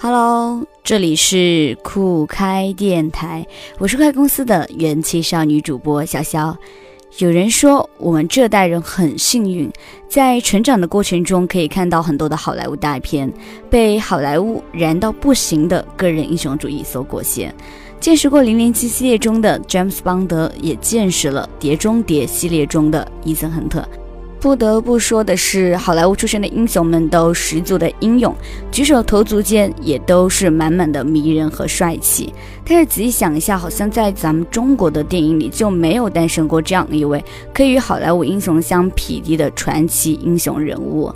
Hello，这里是酷开电台，我是快公司的元气少女主播潇潇。有人说，我们这代人很幸运，在成长的过程中可以看到很多的好莱坞大片，被好莱坞燃到不行的个人英雄主义所裹挟，见识过《零零七》系列中的詹姆斯邦德，也见识了《碟中谍》系列中的伊森亨特。不得不说的是，好莱坞出身的英雄们都十足的英勇，举手投足间也都是满满的迷人和帅气。但是仔细想一下，好像在咱们中国的电影里就没有诞生过这样一位可以与好莱坞英雄相匹敌的传奇英雄人物。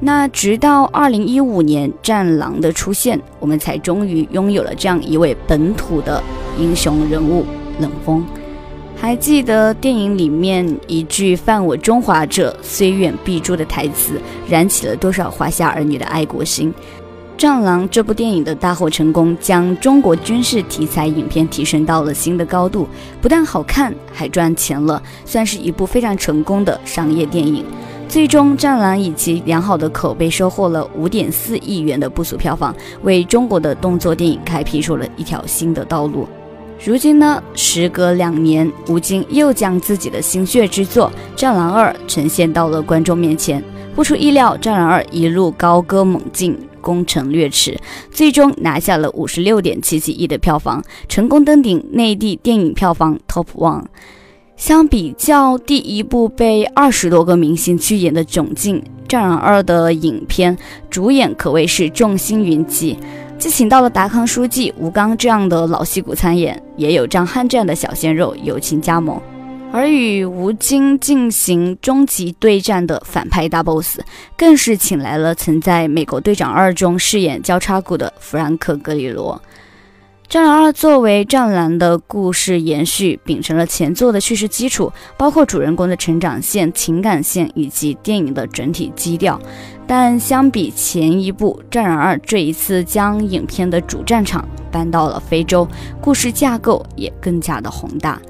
那直到二零一五年《战狼》的出现，我们才终于拥有了这样一位本土的英雄人物——冷锋。还记得电影里面一句“犯我中华者，虽远必诛”的台词，燃起了多少华夏儿女的爱国心？《战狼》这部电影的大获成功，将中国军事题材影片提升到了新的高度，不但好看，还赚钱了，算是一部非常成功的商业电影。最终，《战狼》以其良好的口碑，收获了五点四亿元的不俗票房，为中国的动作电影开辟出了一条新的道路。如今呢，时隔两年，吴京又将自己的心血之作《战狼二》呈现到了观众面前。不出意料，《战狼二》一路高歌猛进，攻城略池，最终拿下了五十六点七七亿的票房，成功登顶内地电影票房 Top One。相比较第一部被二十多个明星去演的囧境，《战狼二》的影片主演可谓是众星云集。既请到了达康书记吴刚这样的老戏骨参演，也有张翰这样的小鲜肉友情加盟。而与吴京进行终极对战的反派大 boss，更是请来了曾在《美国队长二》中饰演交叉骨的弗兰克·格里罗。《战狼二》作为《战狼》的故事延续，秉承了前作的叙事基础，包括主人公的成长线、情感线以及电影的整体基调。但相比前一部《战狼二》，这一次将影片的主战场搬到了非洲，故事架构也更加的宏大。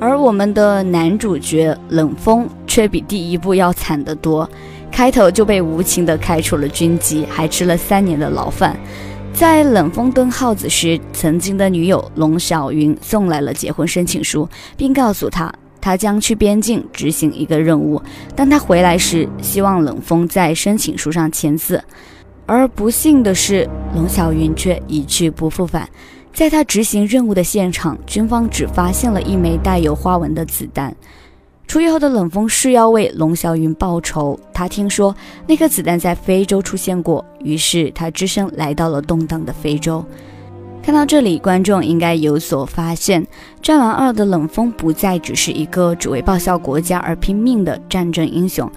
而我们的男主角冷锋却比第一部要惨得多，开头就被无情的开除了军籍，还吃了三年的牢饭。在冷锋蹲耗子时，曾经的女友龙小云送来了结婚申请书，并告诉他，他将去边境执行一个任务。当他回来时，希望冷锋在申请书上签字。而不幸的是，龙小云却一去不复返。在他执行任务的现场，军方只发现了一枚带有花纹的子弹。出狱后的冷锋是要为龙小云报仇。他听说那颗子弹在非洲出现过，于是他只身来到了动荡的非洲。看到这里，观众应该有所发现，《战狼二》的冷锋不再只是一个只为报效国家而拼命的战争英雄，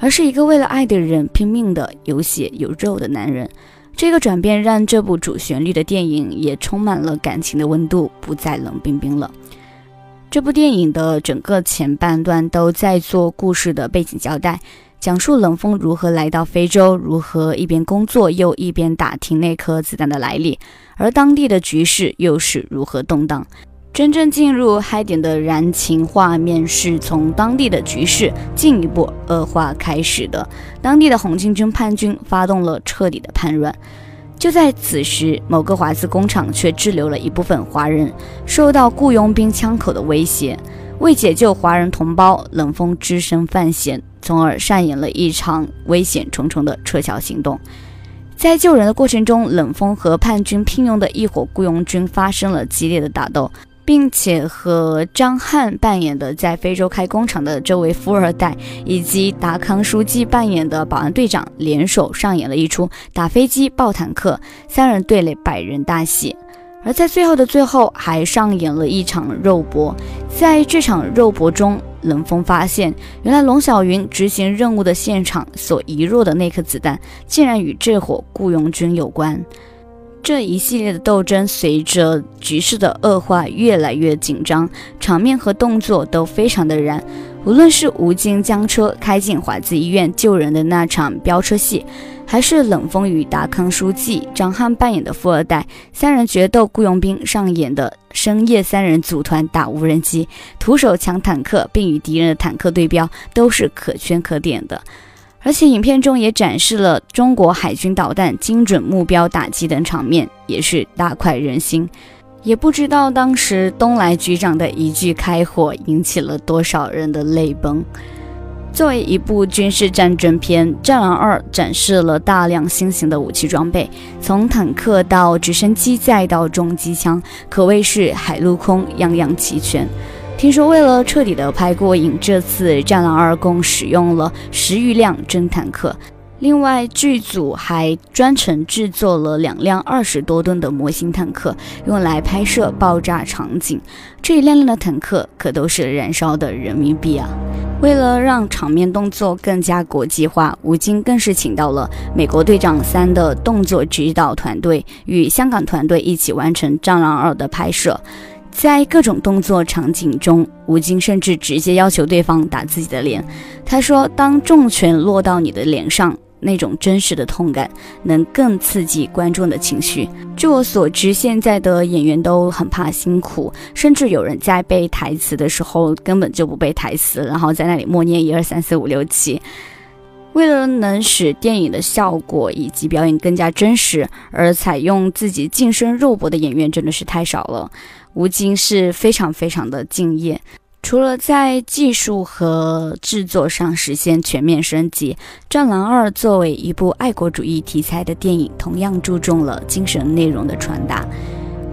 而是一个为了爱的人拼命的有血有肉的男人。这个转变让这部主旋律的电影也充满了感情的温度，不再冷冰冰了。这部电影的整个前半段都在做故事的背景交代，讲述冷锋如何来到非洲，如何一边工作又一边打听那颗子弹的来历，而当地的局势又是如何动荡。真正进入嗨点的燃情画面是从当地的局势进一步恶化开始的，当地的红巾军叛军发动了彻底的叛乱。就在此时，某个华资工厂却滞留了一部分华人，受到雇佣兵枪口的威胁。为解救华人同胞，冷锋只身犯险，从而上演了一场危险重重的撤侨行动。在救人的过程中，冷锋和叛军聘用的一伙雇佣军发生了激烈的打斗。并且和张翰扮演的在非洲开工厂的这位富二代，以及达康书记扮演的保安队长联手上演了一出打飞机、爆坦克，三人对垒百人大戏。而在最后的最后，还上演了一场肉搏。在这场肉搏中，冷锋发现，原来龙小云执行任务的现场所遗落的那颗子弹，竟然与这伙雇佣军有关。这一系列的斗争，随着局势的恶化越来越紧张，场面和动作都非常的燃。无论是吴京将车开进华资医院救人的那场飙车戏，还是冷锋与达康书记张翰扮演的富二代三人决斗雇佣兵上演的深夜三人组团打无人机、徒手抢坦克并与敌人的坦克对标，都是可圈可点的。而且影片中也展示了中国海军导弹精准目标打击等场面，也是大快人心。也不知道当时东来局长的一句开火，引起了多少人的泪崩。作为一部军事战争片，《战狼二》展示了大量新型的武器装备，从坦克到直升机再到重机枪，可谓是海陆空样样齐全。听说为了彻底的拍过瘾，这次《战狼二》共使用了十余辆真坦克。另外，剧组还专程制作了两辆二十多吨的模型坦克，用来拍摄爆炸场景。这一辆辆的坦克可都是燃烧的人民币啊！为了让场面动作更加国际化，吴京更是请到了《美国队长三》的动作指导团队，与香港团队一起完成《战狼二》的拍摄。在各种动作场景中，吴京甚至直接要求对方打自己的脸。他说：“当重拳落到你的脸上。”那种真实的痛感，能更刺激观众的情绪。据我所知，现在的演员都很怕辛苦，甚至有人在背台词的时候根本就不背台词，然后在那里默念一二三四五六七。为了能使电影的效果以及表演更加真实，而采用自己近身肉搏的演员真的是太少了。吴京是非常非常的敬业。除了在技术和制作上实现全面升级，《战狼二》作为一部爱国主义题材的电影，同样注重了精神内容的传达。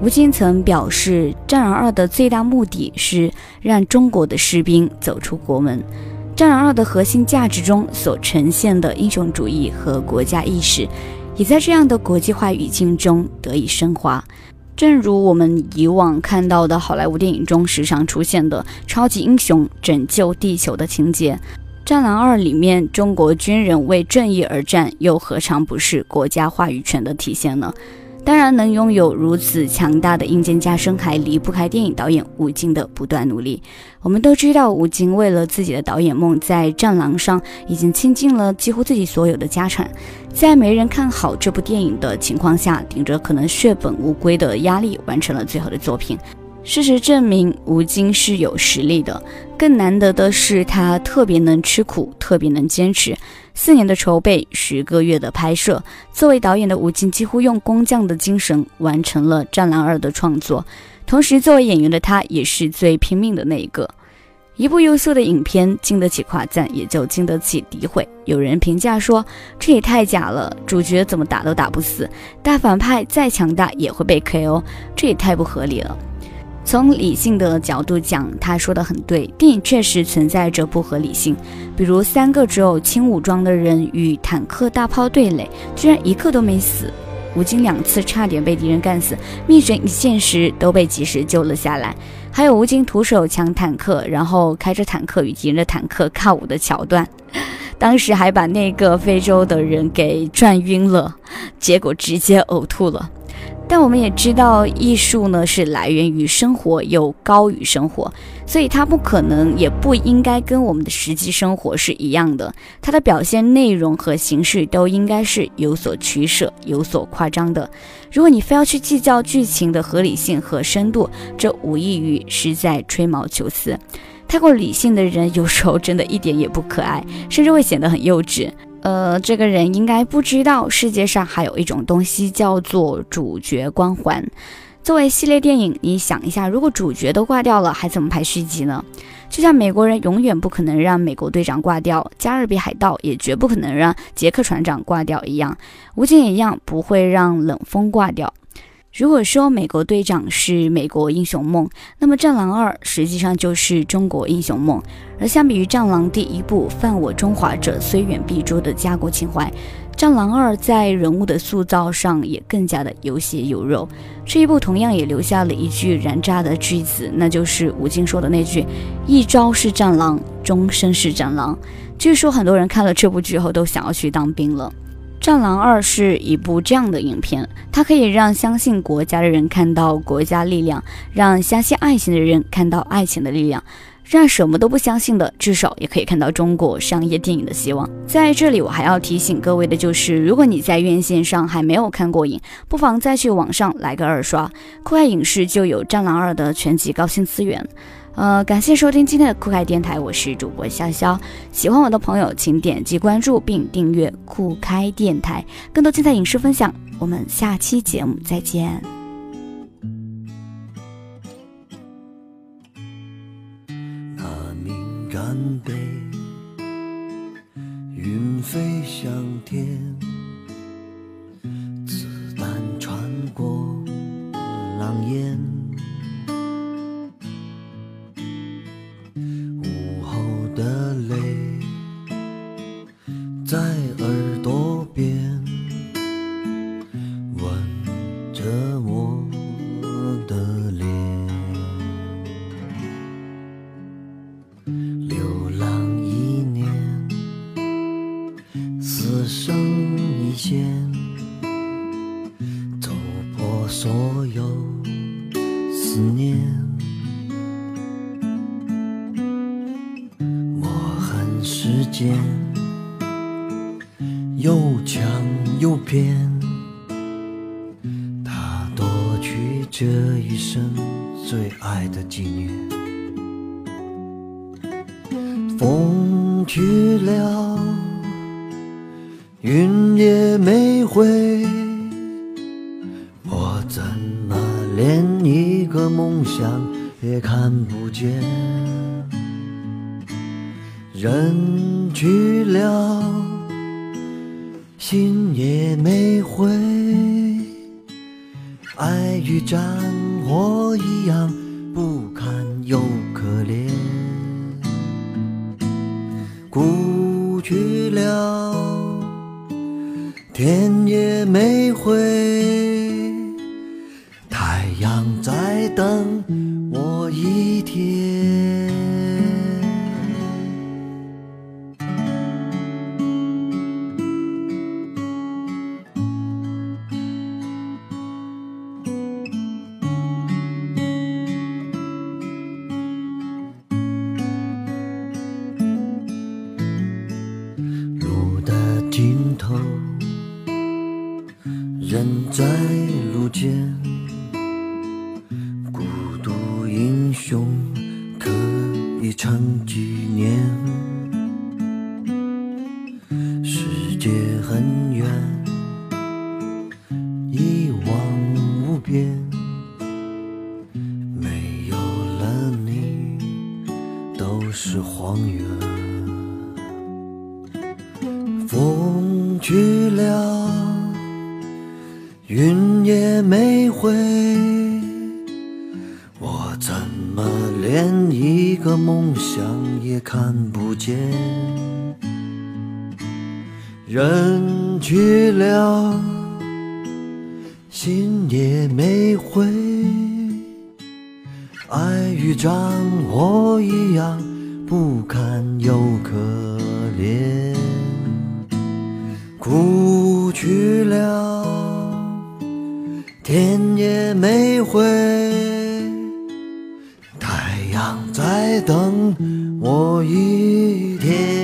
吴京曾表示，《战狼二》的最大目的是让中国的士兵走出国门，《战狼二》的核心价值中所呈现的英雄主义和国家意识，也在这样的国际化语境中得以升华。正如我们以往看到的好莱坞电影中时常出现的超级英雄拯救地球的情节，《战狼二》里面中国军人为正义而战，又何尝不是国家话语权的体现呢？当然，能拥有如此强大的硬件加深，还离不开电影导演吴京的不断努力。我们都知道，吴京为了自己的导演梦，在《战狼》上已经倾尽了几乎自己所有的家产，在没人看好这部电影的情况下，顶着可能血本无归的压力，完成了最后的作品。事实证明，吴京是有实力的。更难得的是，他特别能吃苦，特别能坚持。四年的筹备，十个月的拍摄，作为导演的吴京几乎用工匠的精神完成了《战狼二》的创作。同时，作为演员的他，也是最拼命的那一个。一部优秀的影片，经得起夸赞，也就经得起诋毁。有人评价说：“这也太假了，主角怎么打都打不死，大反派再强大也会被 KO，这也太不合理了。”从理性的角度讲，他说的很对，电影确实存在着不合理性。比如三个只有轻武装的人与坦克大炮对垒，居然一个都没死。吴京两次差点被敌人干死，命悬一线时都被及时救了下来。还有吴京徒手抢坦克，然后开着坦克与敌人的坦克靠舞的桥段，当时还把那个非洲的人给转晕了，结果直接呕吐了。但我们也知道，艺术呢是来源于生活，又高于生活，所以它不可能，也不应该跟我们的实际生活是一样的。它的表现内容和形式都应该是有所取舍、有所夸张的。如果你非要去计较剧情的合理性和深度，这无异于是在吹毛求疵。太过理性的人，有时候真的一点也不可爱，甚至会显得很幼稚。呃，这个人应该不知道，世界上还有一种东西叫做主角光环。作为系列电影，你想一下，如果主角都挂掉了，还怎么拍续集呢？就像美国人永远不可能让美国队长挂掉，加勒比海盗也绝不可能让杰克船长挂掉一样，吴京也一样不会让冷风挂掉。如果说美国队长是美国英雄梦，那么《战狼二》实际上就是中国英雄梦。而相比于《战狼》第一部“犯我中华者，虽远必诛”的家国情怀，《战狼二》在人物的塑造上也更加的有血有肉。这一部同样也留下了一句燃炸的句子，那就是吴京说的那句：“一朝是战狼，终身是战狼。”据说很多人看了这部剧后都想要去当兵了。《战狼二》是一部这样的影片，它可以让相信国家的人看到国家力量，让相信爱情的人看到爱情的力量，让什么都不相信的至少也可以看到中国商业电影的希望。在这里，我还要提醒各位的就是，如果你在院线上还没有看过瘾，不妨再去网上来个二刷，酷爱影视就有《战狼二》的全集高清资源。呃，感谢收听今天的酷开电台，我是主播潇潇。喜欢我的朋友，请点击关注并订阅酷开电台，更多精彩影视分享。我们下期节目再见。那敏感杯，云飞向天，一线，走破所有思念。我恨时间，又强又偏，它夺去这一生最爱的纪念。风去了，云也没回，我怎么连一个梦想也看不见？人去了，心也没回，爱与战火一样不堪又可怜。哭去了，天也没回，太阳在等人在路间，孤独英雄可以成纪念。世界很远，一望无边，没有了你，都是荒原。风去了，云也没回，我怎么连一个梦想也看不见？人去了，心也没回，爱与战火一样不堪又可怜。哭去了，天也没回，太阳在等我一天。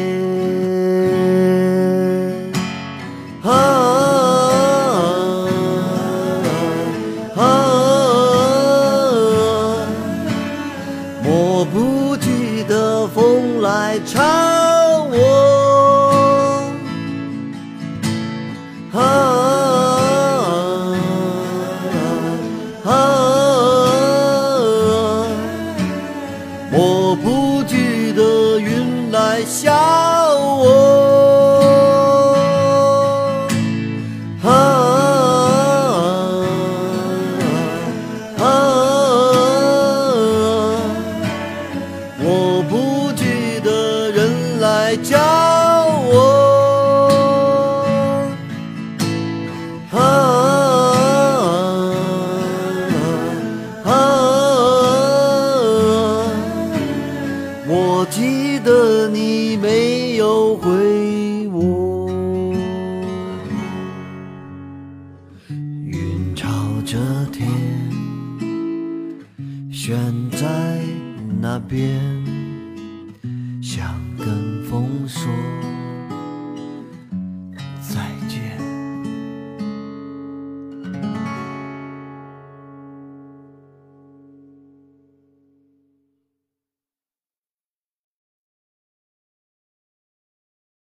悬在那边，想跟风说。